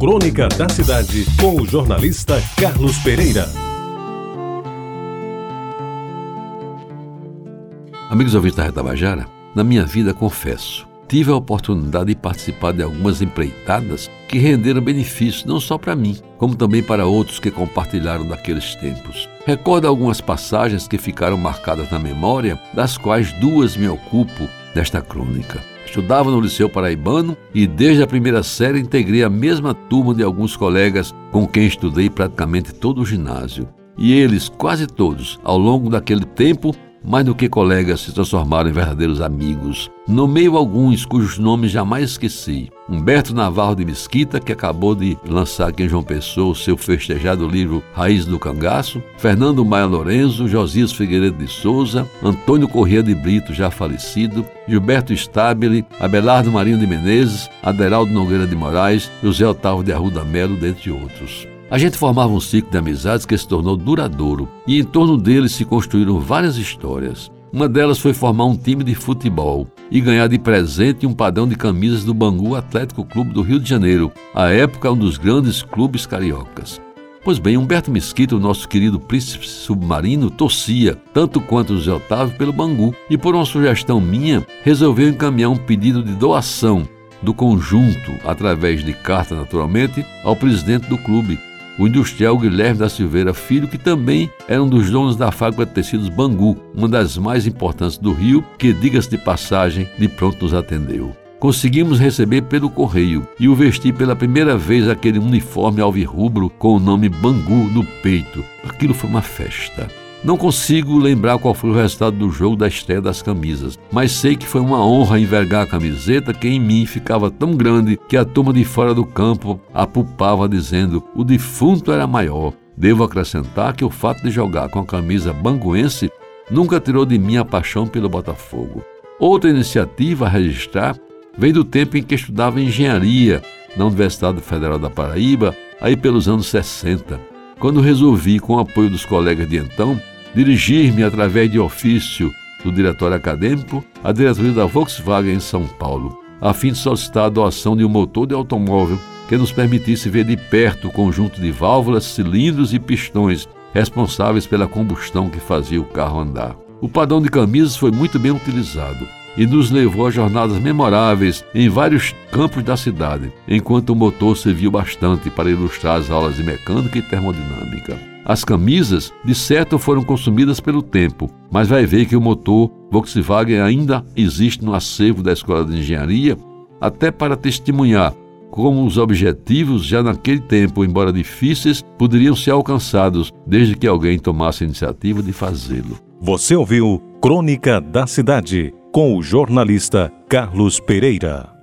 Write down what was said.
Crônica da Cidade, com o jornalista Carlos Pereira. Amigos ouvintes da Retabajara, na minha vida confesso, tive a oportunidade de participar de algumas empreitadas que renderam benefícios não só para mim, como também para outros que compartilharam daqueles tempos. Recordo algumas passagens que ficaram marcadas na memória, das quais duas me ocupo desta crônica. Estudava no Liceu Paraibano e desde a primeira série integrei a mesma turma de alguns colegas com quem estudei praticamente todo o ginásio. E eles, quase todos, ao longo daquele tempo, mais do que colegas, se transformaram em verdadeiros amigos. Nomeio alguns cujos nomes jamais esqueci. Humberto Navarro de Mesquita, que acabou de lançar aqui em João Pessoa o seu festejado livro Raiz do Cangaço, Fernando Maia Lorenzo, Josias Figueiredo de Souza, Antônio Corrêa de Brito, já falecido, Gilberto Stabile, Abelardo Marinho de Menezes, Aderaldo Nogueira de Moraes, José Otávio de Arruda Melo, dentre outros. A gente formava um ciclo de amizades que se tornou duradouro e em torno dele se construíram várias histórias. Uma delas foi formar um time de futebol e ganhar de presente um padrão de camisas do Bangu Atlético Clube do Rio de Janeiro, à época um dos grandes clubes cariocas. Pois bem, Humberto Mesquita, o nosso querido príncipe submarino, torcia, tanto quanto José Otávio, pelo Bangu e, por uma sugestão minha, resolveu encaminhar um pedido de doação do conjunto, através de carta naturalmente, ao presidente do clube, o industrial Guilherme da Silveira Filho, que também era um dos donos da fábrica de tecidos Bangu, uma das mais importantes do Rio, que, diga-se de passagem, de pronto nos atendeu. Conseguimos receber pelo correio e o vesti pela primeira vez aquele uniforme alvirrubro com o nome Bangu no peito. Aquilo foi uma festa. Não consigo lembrar qual foi o resultado do jogo da estreia das camisas, mas sei que foi uma honra envergar a camiseta que em mim ficava tão grande que a turma de fora do campo apupava dizendo: o defunto era maior. Devo acrescentar que o fato de jogar com a camisa banguense nunca tirou de mim a paixão pelo Botafogo. Outra iniciativa a registrar vem do tempo em que estudava engenharia na Universidade Federal da Paraíba, aí pelos anos 60, quando resolvi, com o apoio dos colegas de então, dirigir-me através de ofício do diretório acadêmico à diretoria da Volkswagen em São Paulo, a fim de solicitar a doação de um motor de automóvel que nos permitisse ver de perto o conjunto de válvulas, cilindros e pistões responsáveis pela combustão que fazia o carro andar. O padrão de camisas foi muito bem utilizado e nos levou a jornadas memoráveis em vários campos da cidade, enquanto o motor serviu bastante para ilustrar as aulas de mecânica e termodinâmica. As camisas, de certo, foram consumidas pelo tempo, mas vai ver que o motor Volkswagen ainda existe no acervo da Escola de Engenharia, até para testemunhar como os objetivos, já naquele tempo, embora difíceis, poderiam ser alcançados desde que alguém tomasse a iniciativa de fazê-lo. Você ouviu Crônica da Cidade com o jornalista Carlos Pereira.